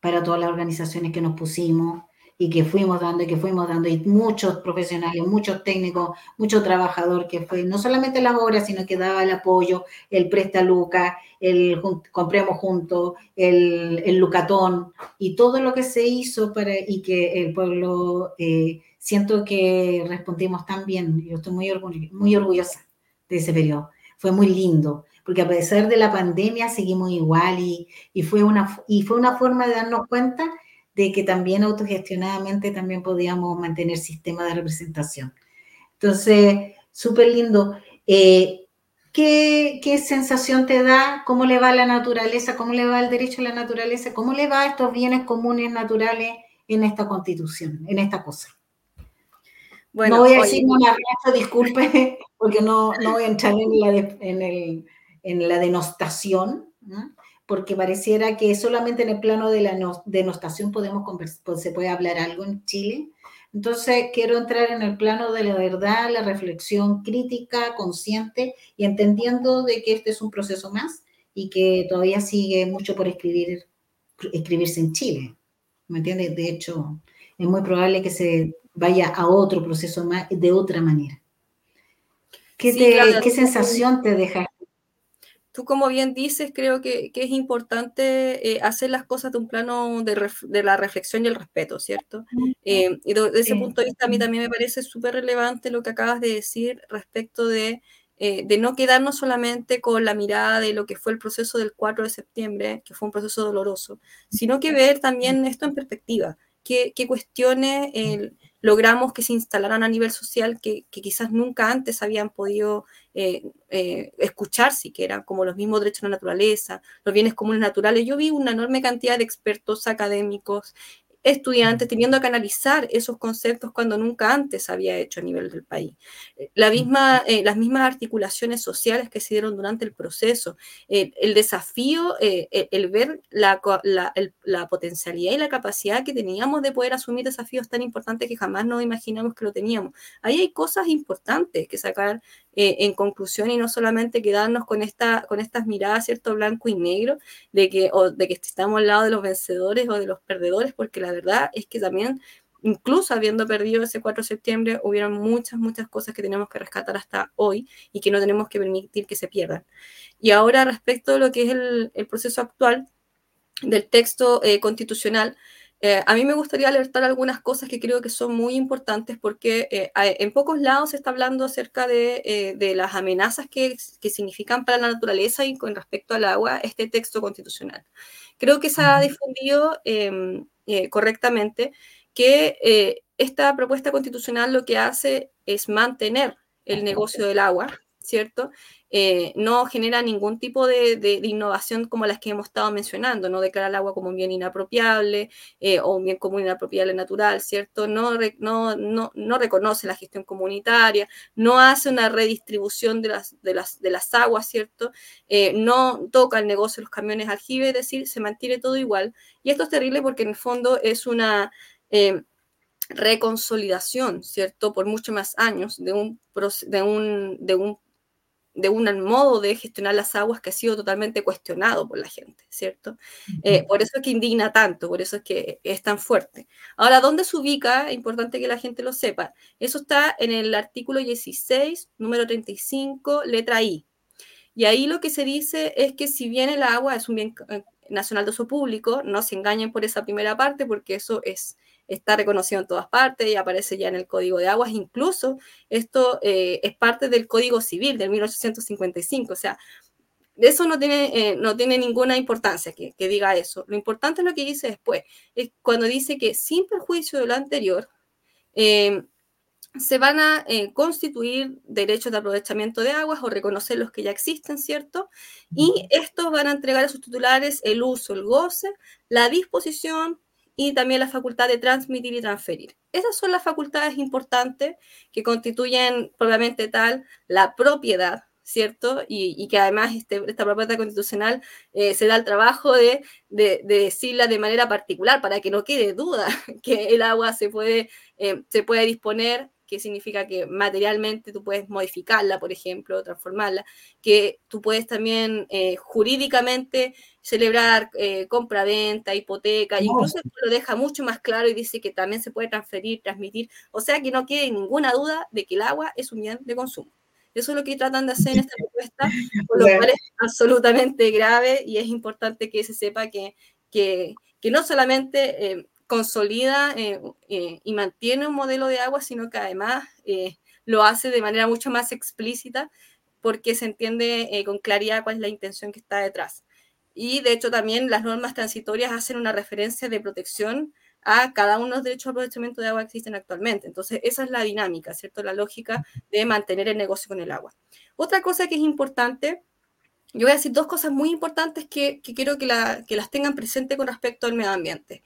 para todas las organizaciones que nos pusimos y que fuimos dando y que fuimos dando, y muchos profesionales, muchos técnicos, mucho trabajador que fue no solamente la obra, sino que daba el apoyo, el presta Luca, el compremos juntos, el, el, Lucatón y todo lo que se hizo para y que el pueblo eh, siento que respondimos tan bien. Yo estoy muy, muy orgullosa de ese periodo. Fue muy lindo porque a pesar de la pandemia seguimos igual y, y, fue, una, y fue una forma de darnos cuenta de que también autogestionadamente también podíamos mantener sistema de representación. Entonces, súper lindo. Eh, ¿qué, ¿qué, sensación te da? ¿Cómo le va a la naturaleza? ¿Cómo le va el derecho a la naturaleza? ¿Cómo le va a estos bienes comunes naturales en esta constitución, en esta cosa? Bueno, no voy a decir una disculpe, porque no, no, voy a entrar en la, en el, en la denostación, ¿no? Porque pareciera que solamente en el plano de la denostación podemos pues, se puede hablar algo en Chile. Entonces, quiero entrar en el plano de la verdad, la reflexión crítica, consciente y entendiendo de que este es un proceso más y que todavía sigue mucho por escribir, escribirse en Chile. ¿Me entiendes? De hecho, es muy probable que se vaya a otro proceso más de otra manera. ¿Qué, ¿qué sensación te deja tú como bien dices, creo que, es importante eh, hacer las cosas de un plano de, la reflexión y el respeto, ¿cierto? Eh, y desde ese punto de vista a mí también me parece súper relevante lo que acabas de decir respecto de, eh, de, no quedarnos solamente con la mirada de lo que fue el proceso del 4 de septiembre, que fue un proceso doloroso, sino que ver también esto en perspectiva, qué, cuestiones logramos que se instalaran a nivel social que, quizás nunca antes habían podido eh, eh, escuchar siquiera, como los mismos derechos de la naturaleza, los bienes comunes naturales. Yo vi una enorme cantidad de expertos académicos, estudiantes teniendo que analizar esos conceptos cuando nunca antes había hecho a nivel del país. Eh, la misma, eh, las mismas articulaciones sociales que se dieron durante el proceso, eh, el desafío, el, ver la, la, potencialidad y la capacidad que teníamos de poder asumir desafíos tan importantes que jamás nos imaginamos que lo teníamos. Ahí hay cosas importantes que sacar eh, en conclusión y no solamente quedarnos con, esta, con estas miradas, ¿cierto? Blanco y negro, de que, o de que estamos al lado de los vencedores o de los perdedores, porque la verdad es que también incluso habiendo perdido ese 4 de septiembre, hubieron muchas, muchas cosas que tenemos que rescatar hasta hoy y que no tenemos que permitir que se pierdan. Y ahora respecto a lo que es el, proceso actual del texto eh, constitucional, eh, a mí me gustaría alertar algunas cosas que creo que son muy importantes porque eh, en pocos lados se está hablando acerca de, las amenazas que, que, significan para la naturaleza y con respecto al agua este texto constitucional. Creo que se ha difundido em, correctamente que eh, esta propuesta constitucional lo que hace es mantener el negocio del agua, ¿cierto? Eh, no genera ningún tipo de, innovación como las que hemos estado mencionando, no declara el agua como un bien inapropiable eh, o un bien común inapropiable natural, ¿cierto? No, no, no, reconoce la gestión comunitaria, no hace una redistribución de las, de las, de las aguas, ¿cierto? no toca el negocio de los camiones aljibe, es decir, se mantiene todo igual. Y esto es terrible porque en el fondo es una eh, reconsolidación, ¿cierto? Por muchos más años de un, de un, de un de un modo de gestionar las aguas que ha sido totalmente cuestionado por la gente, ¿cierto? Eh, por eso es que indigna tanto, por eso es que es tan fuerte. Ahora, ¿dónde se ubica? Importante que la gente lo sepa. Eso está en el artículo 16, número 35, letra I. Y ahí lo que se dice es que si bien el agua es un bien eh, nacional de uso público, no se engañen por esa primera parte porque eso es está reconocido en todas partes y aparece ya en el Código de Aguas. Incluso esto eh, es parte del Código Civil del 1855. O sea, eso no tiene, eh, no tiene ninguna importancia que, diga eso. Lo importante es lo que dice después. Es cuando dice que sin perjuicio de lo anterior, eh, se van a constituir derechos de aprovechamiento de aguas o reconocer los que ya existen, ¿cierto? Y estos van a entregar a sus titulares el uso, el goce, la disposición, y también la facultad de transmitir y transferir. Esas son las facultades importantes que constituyen probablemente tal la propiedad, ¿cierto? Y, que además este, esta propuesta constitucional eh, se da el trabajo de, de, decirla de manera particular para que no quede duda que el agua se puede, eh, se puede disponer que significa que materialmente tú puedes modificarla, por ejemplo, transformarla, que tú puedes también eh, jurídicamente celebrar eh, compra-venta, hipoteca, incluso lo deja mucho más claro y dice que también se puede transferir, transmitir, o sea que no quede ninguna duda de que el agua es un bien de consumo. Eso es lo que tratan de hacer en esta propuesta, por lo cual es absolutamente grave y es importante que se sepa que, que, que no solamente eh, consolida eh, eh, y mantiene un modelo de agua, sino que además eh, lo hace de manera mucho más explícita porque se entiende con claridad cuál es la intención que está detrás. Y de hecho también las normas transitorias hacen una referencia de protección a cada uno de los derechos de aprovechamiento de agua que existen actualmente. Entonces, esa es la dinámica, ¿cierto? La lógica de mantener el negocio con el agua. Otra cosa que es importante, yo voy a decir dos cosas muy importantes que, quiero que, que las tengan presente con respecto al medio ambiente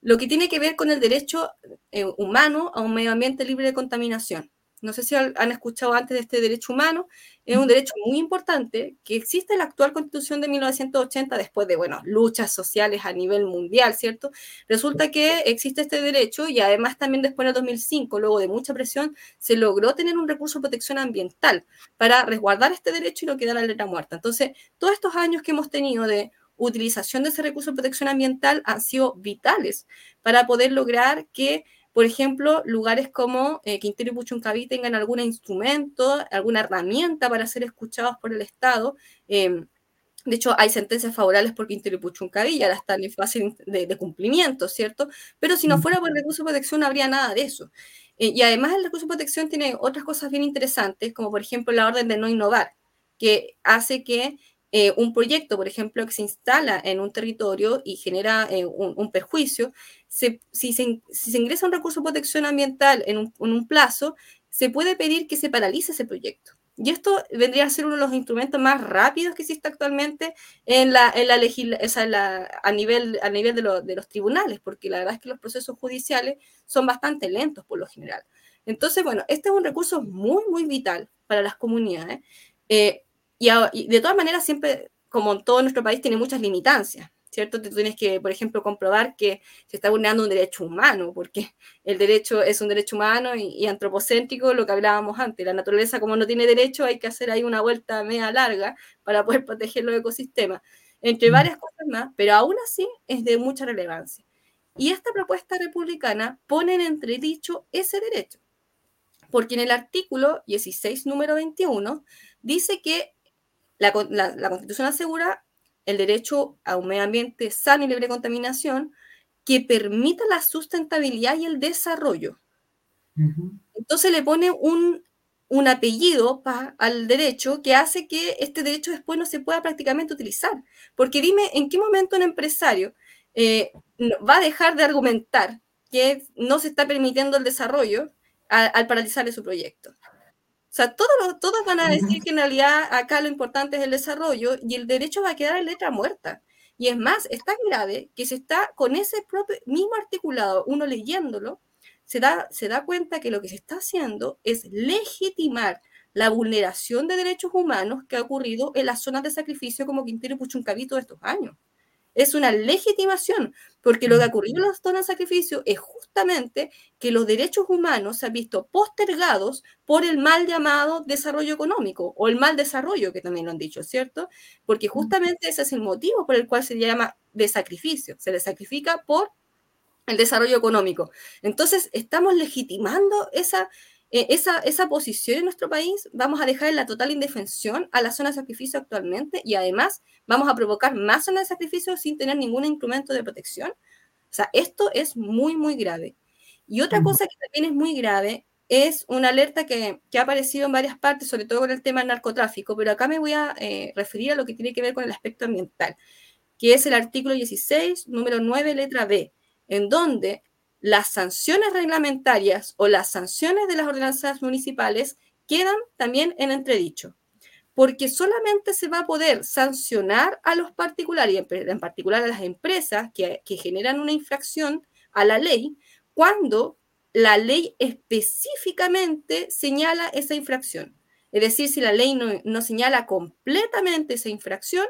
lo que tiene que ver con el derecho eh, humano a un medio ambiente libre de contaminación. No sé si han escuchado antes de este derecho humano, es un derecho muy importante que existe en la actual constitución de 1980 después de, bueno, luchas sociales a nivel mundial, ¿cierto? Resulta que existe este derecho y además también después en el 2005, luego de mucha presión, se logró tener un recurso de protección ambiental para resguardar este derecho y no quedar a letra muerta. Entonces, todos estos años que hemos tenido de utilización de ese recurso de protección ambiental han sido vitales para poder lograr que, por ejemplo, lugares como eh, Quintero y Puchuncaví tengan algún instrumento, alguna herramienta para ser escuchados por el Estado. Em, de hecho, hay sentencias favorables por Quintero y Puchuncaví, ya están en fase de, cumplimiento, ¿cierto? Pero si no fuera por el recurso de protección, no habría nada de eso. Eh, y además el recurso de protección tiene otras cosas bien interesantes, como por ejemplo la orden de no innovar, que hace que eh, un proyecto, por ejemplo, que se instala en un territorio y genera eh, un, perjuicio, si, se, ingresa un recurso de protección ambiental en un, plazo, se puede pedir que se paralice ese proyecto. Y esto vendría a ser uno de los instrumentos más rápidos que existe actualmente en la, en a nivel, a nivel de, los tribunales, porque la verdad es que los procesos judiciales son bastante lentos por lo general. Entonces, bueno, este es un recurso muy, muy vital para las comunidades. Eh, y, de todas maneras, siempre, como en todo nuestro país, tiene muchas limitancias. ¿cierto? Tú tienes que, por ejemplo, comprobar que se está vulnerando un derecho humano, porque el derecho es un derecho humano y, antropocéntrico, lo que hablábamos antes. La naturaleza, como no tiene derecho, hay que hacer ahí una vuelta media larga para poder proteger los ecosistemas, entre mm. varias cosas más, pero aún así es de mucha relevancia. Y esta propuesta republicana pone en entredicho ese derecho, porque en el artículo 16, número 21, dice que la, la Constitución asegura el derecho a un medio ambiente sano y libre de contaminación que permita la sustentabilidad y el desarrollo. Entonces le pone un, apellido al derecho que hace que este derecho después no se pueda prácticamente utilizar. Porque dime, ¿en qué momento un empresario eh, va a dejar de argumentar que no se está permitiendo el desarrollo al paralizarle su proyecto? O sea, todos, todos van a decir que en realidad acá lo importante es el desarrollo y el derecho va a quedar en letra muerta. Y es más, es tan grave que se está con ese propio, mismo articulado, uno leyéndolo, se da, se da cuenta que lo que se está haciendo es legitimar la vulneración de derechos humanos que ha ocurrido en las zonas de sacrificio como Quintero y Puchuncavito de estos años. Es una legitimación, porque lo que ha ocurrido en las zonas de sacrificio es justamente que los derechos humanos se han visto postergados por el mal llamado desarrollo económico o el mal desarrollo, que también lo han dicho, ¿cierto? Porque justamente ese es el motivo por el cual se llama de sacrificio, se le sacrifica por el desarrollo económico. Entonces, estamos legitimando esa eh, esa, esa posición en nuestro país, vamos a dejar en la total indefensión a la zona de sacrificio actualmente y además vamos a provocar más zonas de sacrificio sin tener ningún instrumento de protección. O sea, esto es muy, muy grave. Y otra cosa que también es muy grave es una alerta que, que, ha aparecido en varias partes, sobre todo con el tema del narcotráfico, pero acá me voy a eh, referir a lo que tiene que ver con el aspecto ambiental, que es el artículo 16, número 9, letra B, en donde las sanciones reglamentarias o las sanciones de las ordenanzas municipales quedan también en entredicho, porque solamente se va a poder sancionar a los particulares, y en particular a las empresas que, generan una infracción a la ley, cuando la ley específicamente señala esa infracción. Es decir, si la ley no, no señala completamente esa infracción,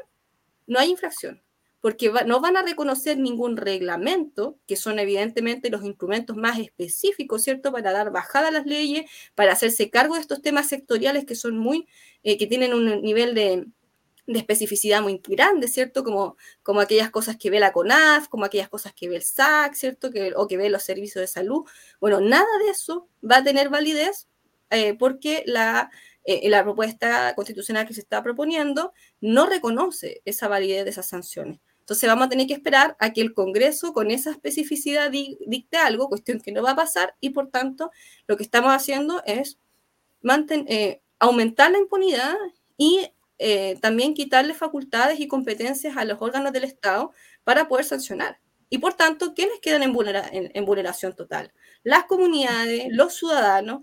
no hay infracción porque no van a reconocer ningún reglamento, que son evidentemente los instrumentos más específicos, ¿cierto?, para dar bajada a las leyes, para hacerse cargo de estos temas sectoriales que son muy, eh, que tienen un nivel de, especificidad muy grande, ¿cierto? Como, como aquellas cosas que ve la CONAF, como aquellas cosas que ve el SAC, ¿cierto? Que, o que ve los servicios de salud. Bueno, nada de eso va a tener validez eh, porque la, eh, la propuesta constitucional que se está proponiendo no reconoce esa validez de esas sanciones. Entonces vamos a tener que esperar a que el Congreso con esa especificidad dicte algo, cuestión que no va a pasar, y por tanto lo que estamos haciendo es eh, aumentar la impunidad y eh, también quitarle facultades y competencias a los órganos del Estado para poder sancionar. Y por tanto, ¿quiénes quedan en, en vulneración total? Las comunidades, los ciudadanos,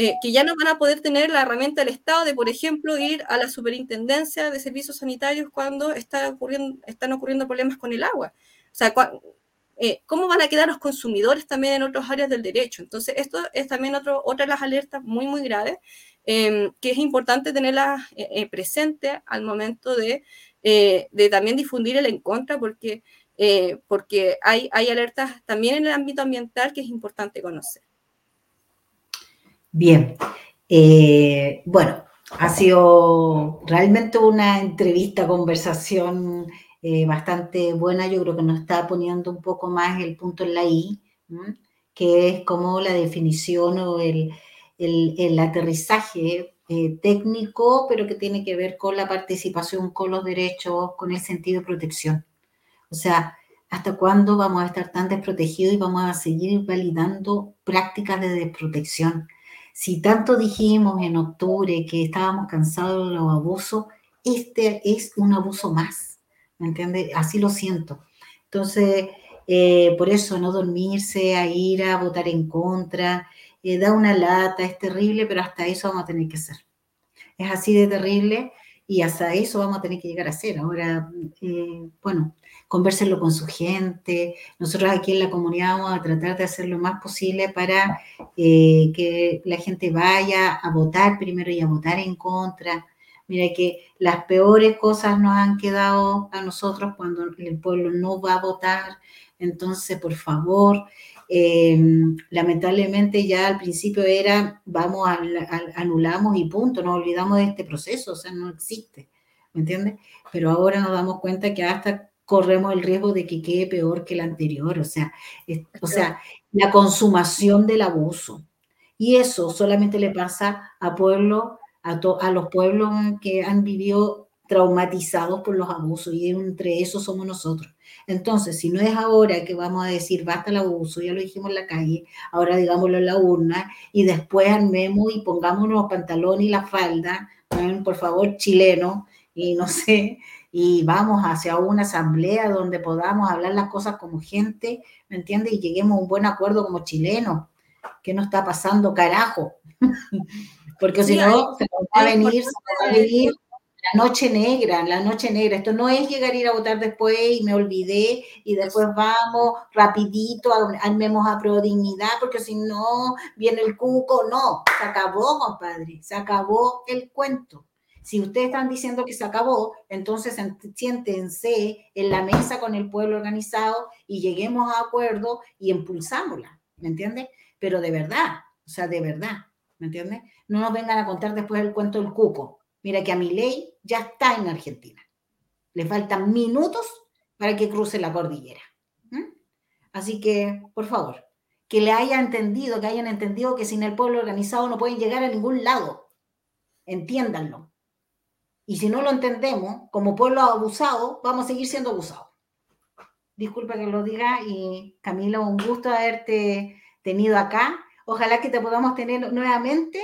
eh, que ya no van a poder tener la herramienta del Estado de, por ejemplo, ir a la superintendencia de servicios sanitarios cuando está ocurriendo, están ocurriendo problemas con el agua. O sea, eh, ¿cómo van a quedar los consumidores también en otras áreas del derecho? Entonces, esto es también otro, otra de las alertas muy, muy graves, em, que es importante tenerlas eh, presentes al momento de, de, también difundir el en contra, porque, porque hay, hay alertas también en el ámbito ambiental que es importante conocer. Bien, eh, bueno, ha sido realmente una entrevista, conversación eh, bastante buena. Yo creo que nos está poniendo un poco más el punto en la I, que es como la definición o el, aterrizaje eh, técnico, pero que tiene que ver con la participación, con los derechos, con el sentido de protección. O sea, ¿hasta cuándo vamos a estar tan desprotegidos y vamos a seguir validando prácticas de desprotección? Si tanto dijimos en octubre que estábamos cansados de los abusos, este es un abuso más, ¿me entiendes? Así lo siento. Entonces, eh, por eso no dormirse, a ir a votar en contra, eh, da una lata, es terrible, pero hasta eso vamos a tener que hacer. Es así de terrible y hasta eso vamos a tener que llegar a hacer. Ahora, eh, bueno, conversenlo con su gente. Nosotros aquí en la comunidad vamos a tratar de hacer lo más posible para eh, que la gente vaya a votar primero y a votar en contra. Mira que las peores cosas nos han quedado a nosotros cuando el pueblo no va a votar. Entonces, por favor, em, lamentablemente ya al principio era, vamos, anulamos y punto, nos olvidamos de este proceso, o sea, no existe, ¿me entiendes? Pero ahora nos damos cuenta que hasta corremos el riesgo de que quede peor que el anterior, o sea, o sea, la consumación del abuso. Y eso solamente le pasa a pueblos a, los pueblos que han vivido traumatizados por los abusos y entre esos somos nosotros. Entonces, si no es ahora que vamos a decir basta el abuso, ya lo dijimos en la calle, ahora digámoslo en la urna y después armemos y pongamos los pantalones y la falda, por favor, chileno, y no sé, y vamos hacia una asamblea donde podamos hablar las cosas como gente, ¿me entiendes? Y lleguemos a un buen acuerdo como chilenos. ¿Qué nos está pasando, carajo? Porque si no, se va a venir, va a venir la noche negra, la noche negra. Esto no es llegar a ir a votar después y me olvidé y después vamos rapidito, armemos a pro dignidad, porque si no viene el cuco. No, se acabó, compadre, se acabó el cuento. Si ustedes están diciendo que se acabó, entonces siéntense en la mesa con el pueblo organizado y lleguemos a acuerdo y impulsámosla, ¿me entiendes? Pero de verdad, o sea, de verdad, ¿me entiendes? No nos vengan a contar después el cuento del cuco. Mira que a mi ley ya está en Argentina. Le faltan minutos para que cruce la cordillera. Así que, por favor, que le haya entendido, que hayan entendido que sin el pueblo organizado no pueden llegar a ningún lado. Entiéndanlo. Y si no lo entendemos, como pueblo abusado, vamos a seguir siendo abusados. Disculpa que lo diga y Camila, un gusto haberte tenido acá. Ojalá que te podamos tener nuevamente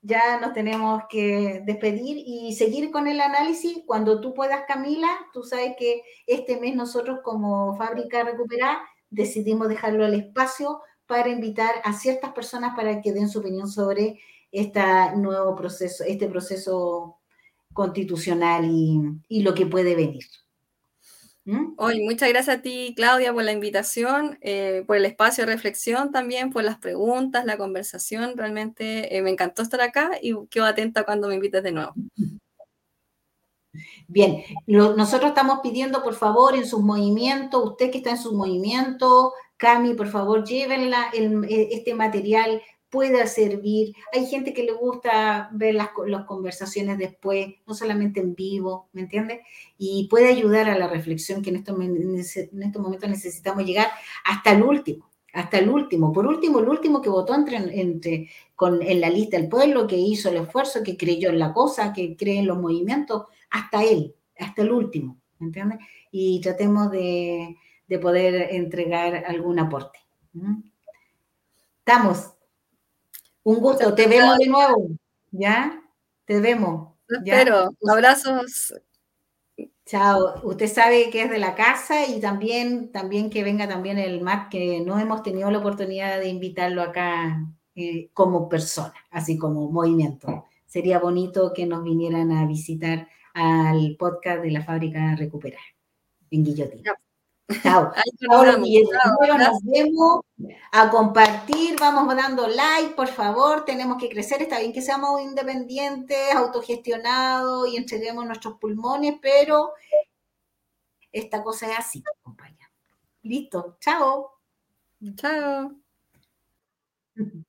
ya nos tenemos que despedir y seguir con el análisis. Cuando tú puedas, Camila, tú sabes que este mes nosotros como Fábrica Recuperar decidimos dejarlo al espacio para invitar a ciertas personas para que den su opinión sobre este nuevo proceso, este proceso constitucional y, y lo que puede venir. Hoy, muchas gracias a ti, Claudia, por la invitación, eh, por el espacio de reflexión también, por las preguntas, la conversación. Realmente eh, me encantó estar acá y quedo atenta cuando me invites de nuevo. Bien, nosotros estamos pidiendo, por favor, en sus movimientos, usted que está en sus movimientos, Cami, por favor, llévenla eh, este material pueda servir. Hay gente que le gusta ver las, conversaciones después, no solamente en vivo, ¿me entiendes? Y puede ayudar a la reflexión que en estos, en estos momentos necesitamos llegar hasta el último, hasta el último. Por último, el último que votó entre, entre, con, en la lista del pueblo, que hizo el esfuerzo, que creyó en la cosa, que cree en los movimientos, hasta él, hasta el último, ¿me entiendes? Y tratemos de, de poder entregar algún aporte. Estamos. Un gusto, te vemos de nuevo, ¿ya? Te vemos. Espero, abrazos. Chao, usted sabe que es de la casa y también, también que venga también el MAC, que no hemos tenido la oportunidad de invitarlo acá eh, como persona, así como movimiento. Sería bonito que nos vinieran a visitar al podcast de la fábrica Recuperar en Guillotina. Chao. nos vemos a compartir, vamos dando like, por favor, tenemos que crecer, está bien que seamos independientes, autogestionados y entreguemos nuestros pulmones, pero esta cosa es así, compañía. Listo, chao. Chao.